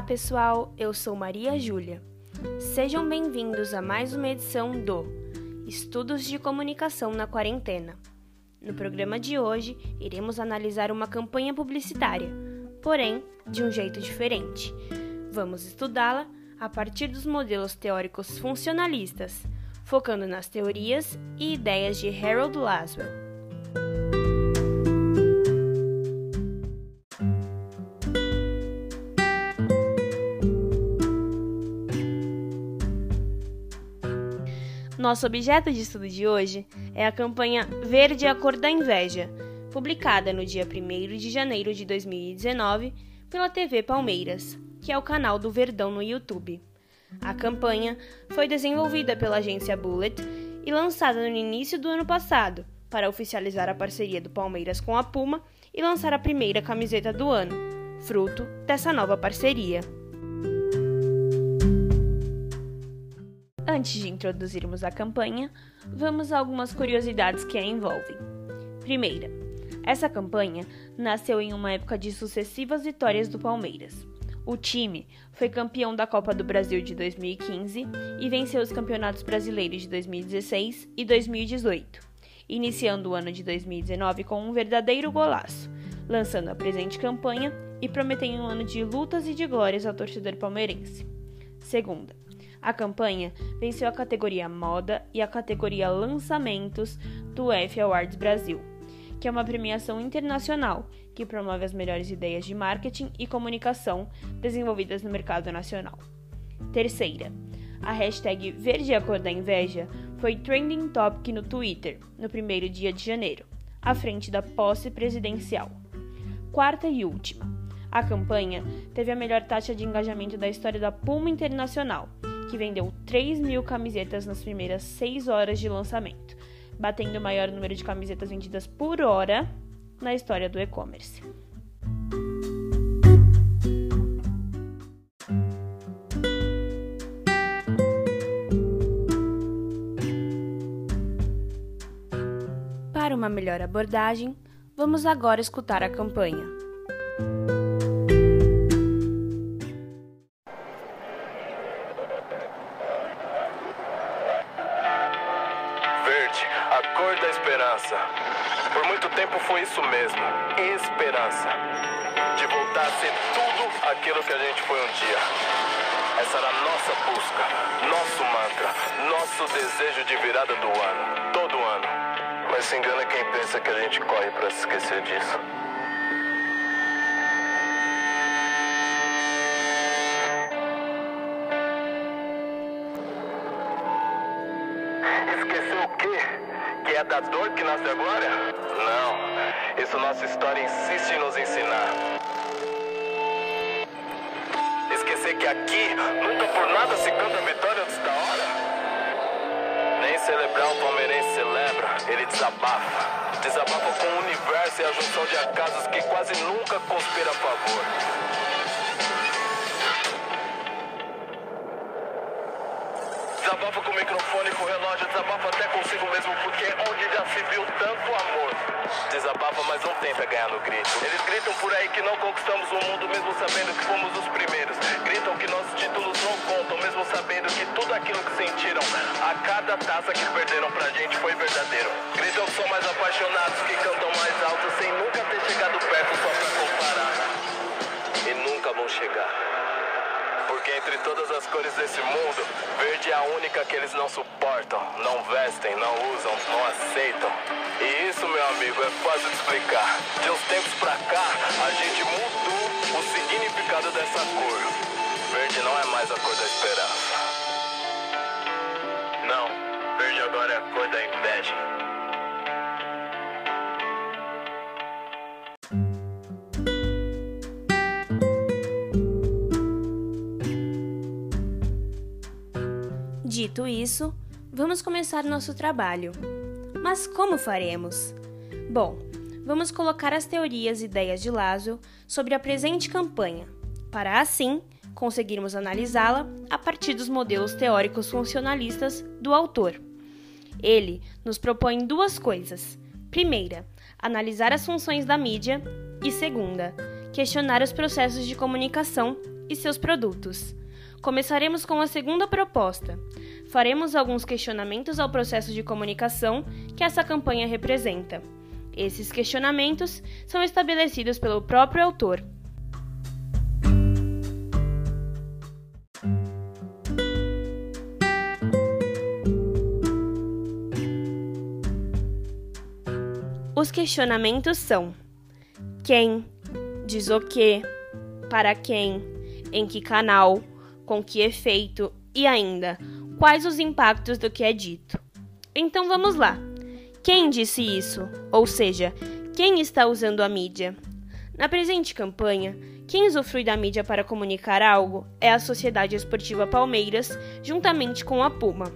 Olá, pessoal. Eu sou Maria Júlia. Sejam bem-vindos a mais uma edição do Estudos de Comunicação na Quarentena. No programa de hoje, iremos analisar uma campanha publicitária, porém de um jeito diferente. Vamos estudá-la a partir dos modelos teóricos funcionalistas, focando nas teorias e ideias de Harold Laswell. Nosso objeto de estudo de hoje é a campanha Verde a Cor da Inveja, publicada no dia 1 de janeiro de 2019 pela TV Palmeiras, que é o canal do Verdão no YouTube. A campanha foi desenvolvida pela agência Bullet e lançada no início do ano passado para oficializar a parceria do Palmeiras com a Puma e lançar a primeira camiseta do ano, fruto dessa nova parceria. Antes de introduzirmos a campanha, vamos a algumas curiosidades que a envolvem. Primeira, essa campanha nasceu em uma época de sucessivas vitórias do Palmeiras. O time foi campeão da Copa do Brasil de 2015 e venceu os campeonatos brasileiros de 2016 e 2018, iniciando o ano de 2019 com um verdadeiro golaço, lançando a presente campanha e prometendo um ano de lutas e de glórias ao torcedor palmeirense. Segunda, a campanha venceu a categoria Moda e a categoria Lançamentos do F Awards Brasil, que é uma premiação internacional que promove as melhores ideias de marketing e comunicação desenvolvidas no mercado nacional. Terceira, a hashtag Verde a Cor da Inveja foi trending topic no Twitter no primeiro dia de janeiro, à frente da posse presidencial. Quarta e última, a campanha teve a melhor taxa de engajamento da história da Puma Internacional que vendeu 3 mil camisetas nas primeiras 6 horas de lançamento, batendo o maior número de camisetas vendidas por hora na história do e-commerce. Para uma melhor abordagem, vamos agora escutar a campanha. Tempo foi isso mesmo, esperança. De voltar a ser tudo aquilo que a gente foi um dia. Essa era a nossa busca, nosso mantra, nosso desejo de virada do ano, todo ano. Mas se engana quem pensa que a gente corre para se esquecer disso. Esqueceu o quê? que é da dor que nasce agora? Isso nossa história insiste em nos ensinar. Esquecer que aqui nunca por nada se canta a vitória antes da hora. Nem celebrar o palmeirense celebra, ele desabafa. Desabafa com o universo e a junção de acasos que quase nunca conspira a favor. Desabafa com o microfone, com o relógio, desabafa até consigo mesmo, porque onde já se viu. Não tenta ganhar no grito. Eles gritam por aí que não conquistamos o mundo, mesmo sabendo que fomos os primeiros. Gritam que nossos títulos não contam, mesmo sabendo que tudo aquilo que sentiram a cada taça que perderam pra gente foi verdadeiro. Gritam que são mais apaixonados, que cantam mais alto, sem nunca ter chegado perto só pra comparar. Entre todas as cores desse mundo, verde é a única que eles não suportam, não vestem, não usam, não aceitam. E isso, meu amigo, é fácil de explicar. De uns tempos pra cá, a gente mudou o significado dessa cor. Verde não é mais a cor da esperança. Não, verde agora é a cor da inveja. Dito isso, vamos começar nosso trabalho. Mas como faremos? Bom, vamos colocar as teorias e ideias de Lazo sobre a presente campanha, para assim conseguirmos analisá-la a partir dos modelos teóricos funcionalistas do autor. Ele nos propõe duas coisas. Primeira, analisar as funções da mídia e segunda, questionar os processos de comunicação e seus produtos. Começaremos com a segunda proposta. Faremos alguns questionamentos ao processo de comunicação que essa campanha representa. Esses questionamentos são estabelecidos pelo próprio autor. Os questionamentos são: quem, diz o que, para quem, em que canal, com que efeito e ainda quais os impactos do que é dito. Então vamos lá. Quem disse isso? Ou seja, quem está usando a mídia? Na presente campanha, quem usufrui da mídia para comunicar algo é a Sociedade Esportiva Palmeiras, juntamente com a Puma.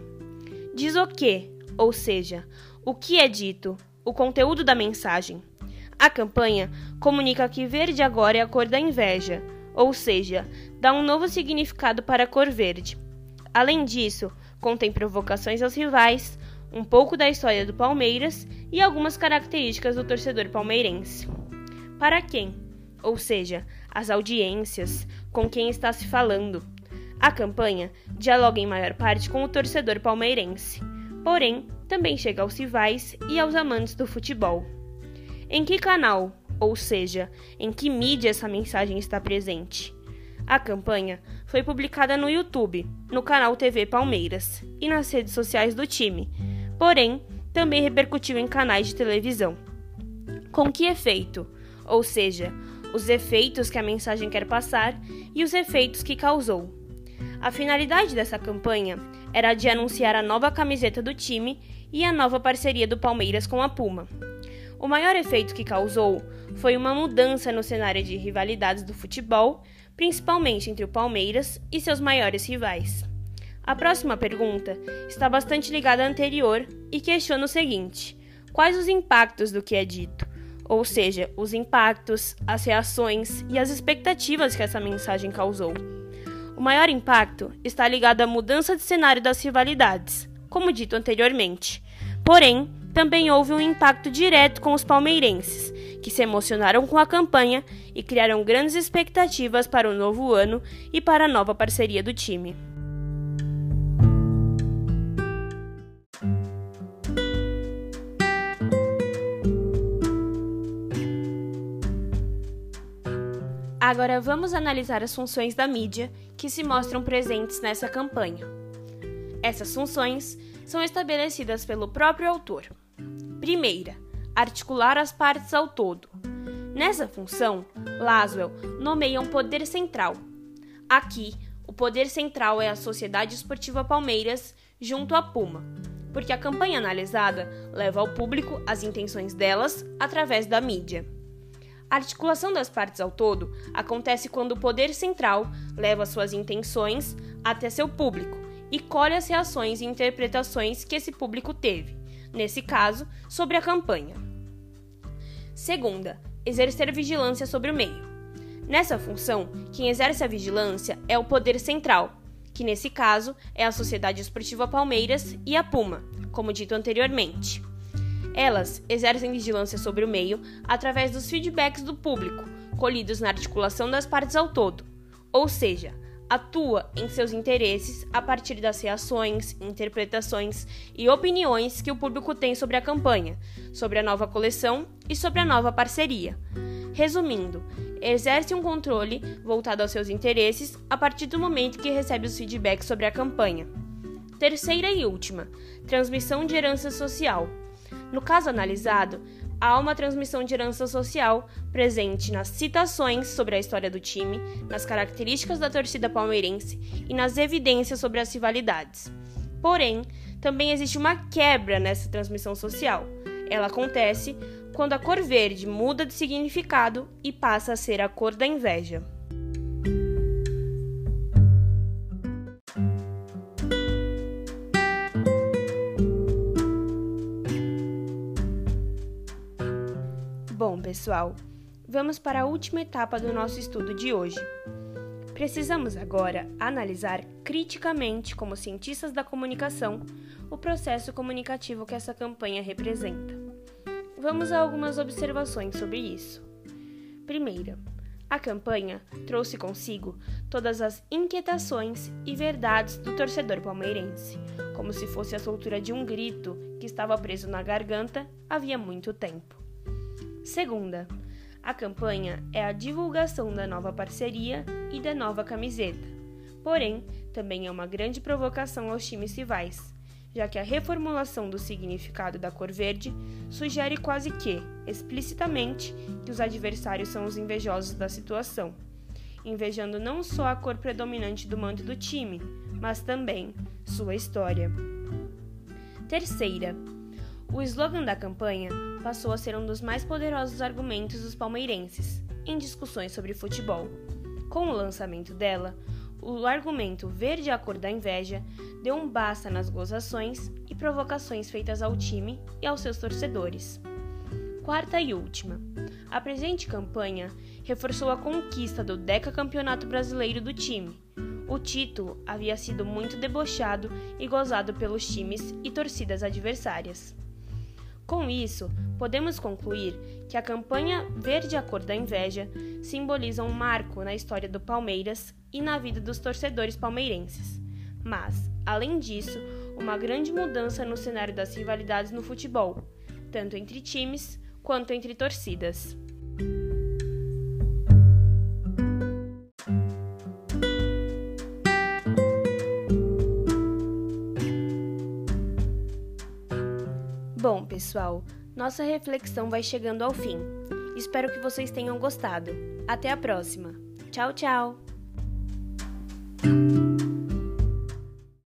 Diz o que, ou seja, o que é dito, o conteúdo da mensagem. A campanha comunica que verde agora é a cor da inveja, ou seja, dá um novo significado para a cor verde. Além disso, contém provocações aos rivais, um pouco da história do Palmeiras e algumas características do torcedor palmeirense. Para quem? Ou seja, as audiências, com quem está se falando. A campanha dialoga em maior parte com o torcedor palmeirense, porém também chega aos rivais e aos amantes do futebol. Em que canal? ou seja, em que mídia essa mensagem está presente. A campanha foi publicada no YouTube, no canal TV Palmeiras e nas redes sociais do time, porém, também repercutiu em canais de televisão. Com que efeito? Ou seja, os efeitos que a mensagem quer passar e os efeitos que causou. A finalidade dessa campanha era de anunciar a nova camiseta do time e a nova parceria do Palmeiras com a Puma. O maior efeito que causou foi uma mudança no cenário de rivalidades do futebol, principalmente entre o Palmeiras e seus maiores rivais. A próxima pergunta está bastante ligada à anterior e questiona o seguinte: quais os impactos do que é dito? Ou seja, os impactos, as reações e as expectativas que essa mensagem causou. O maior impacto está ligado à mudança de cenário das rivalidades, como dito anteriormente. Porém, também houve um impacto direto com os palmeirenses, que se emocionaram com a campanha e criaram grandes expectativas para o novo ano e para a nova parceria do time. Agora vamos analisar as funções da mídia que se mostram presentes nessa campanha. Essas funções são estabelecidas pelo próprio autor. Primeira, articular as partes ao todo. Nessa função, Laswell nomeia um poder central. Aqui, o poder central é a Sociedade Esportiva Palmeiras junto à Puma, porque a campanha analisada leva ao público as intenções delas através da mídia. A articulação das partes ao todo acontece quando o poder central leva suas intenções até seu público e colhe as reações e interpretações que esse público teve nesse caso, sobre a campanha. Segunda, exercer vigilância sobre o meio. Nessa função, quem exerce a vigilância é o poder central, que nesse caso é a Sociedade Esportiva Palmeiras e a Puma, como dito anteriormente. Elas exercem vigilância sobre o meio através dos feedbacks do público, colhidos na articulação das partes ao todo, ou seja, atua em seus interesses a partir das reações, interpretações e opiniões que o público tem sobre a campanha, sobre a nova coleção e sobre a nova parceria. Resumindo, exerce um controle voltado aos seus interesses a partir do momento que recebe os feedbacks sobre a campanha. Terceira e última, transmissão de herança social. No caso analisado, há uma transmissão de herança social presente nas citações sobre a história do time, nas características da torcida palmeirense e nas evidências sobre as rivalidades. Porém, também existe uma quebra nessa transmissão social. Ela acontece quando a cor verde muda de significado e passa a ser a cor da inveja. Pessoal, vamos para a última etapa do nosso estudo de hoje. Precisamos agora analisar criticamente, como cientistas da comunicação, o processo comunicativo que essa campanha representa. Vamos a algumas observações sobre isso. Primeira, A campanha trouxe consigo todas as inquietações e verdades do torcedor palmeirense, como se fosse a soltura de um grito que estava preso na garganta havia muito tempo. Segunda, a campanha é a divulgação da nova parceria e da nova camiseta. Porém, também é uma grande provocação aos times rivais, já que a reformulação do significado da cor verde sugere quase que, explicitamente, que os adversários são os invejosos da situação, invejando não só a cor predominante do manto do time, mas também sua história. Terceira, o slogan da campanha passou a ser um dos mais poderosos argumentos dos palmeirenses em discussões sobre futebol. Com o lançamento dela, o argumento verde a cor da inveja deu um basta nas gozações e provocações feitas ao time e aos seus torcedores. Quarta e última. A presente campanha reforçou a conquista do Deca Campeonato Brasileiro do time. O título havia sido muito debochado e gozado pelos times e torcidas adversárias. Com isso, podemos concluir que a campanha Verde a Cor da Inveja simboliza um marco na história do Palmeiras e na vida dos torcedores palmeirenses. Mas, além disso, uma grande mudança no cenário das rivalidades no futebol, tanto entre times quanto entre torcidas. Pessoal, nossa reflexão vai chegando ao fim. Espero que vocês tenham gostado. Até a próxima. Tchau, tchau!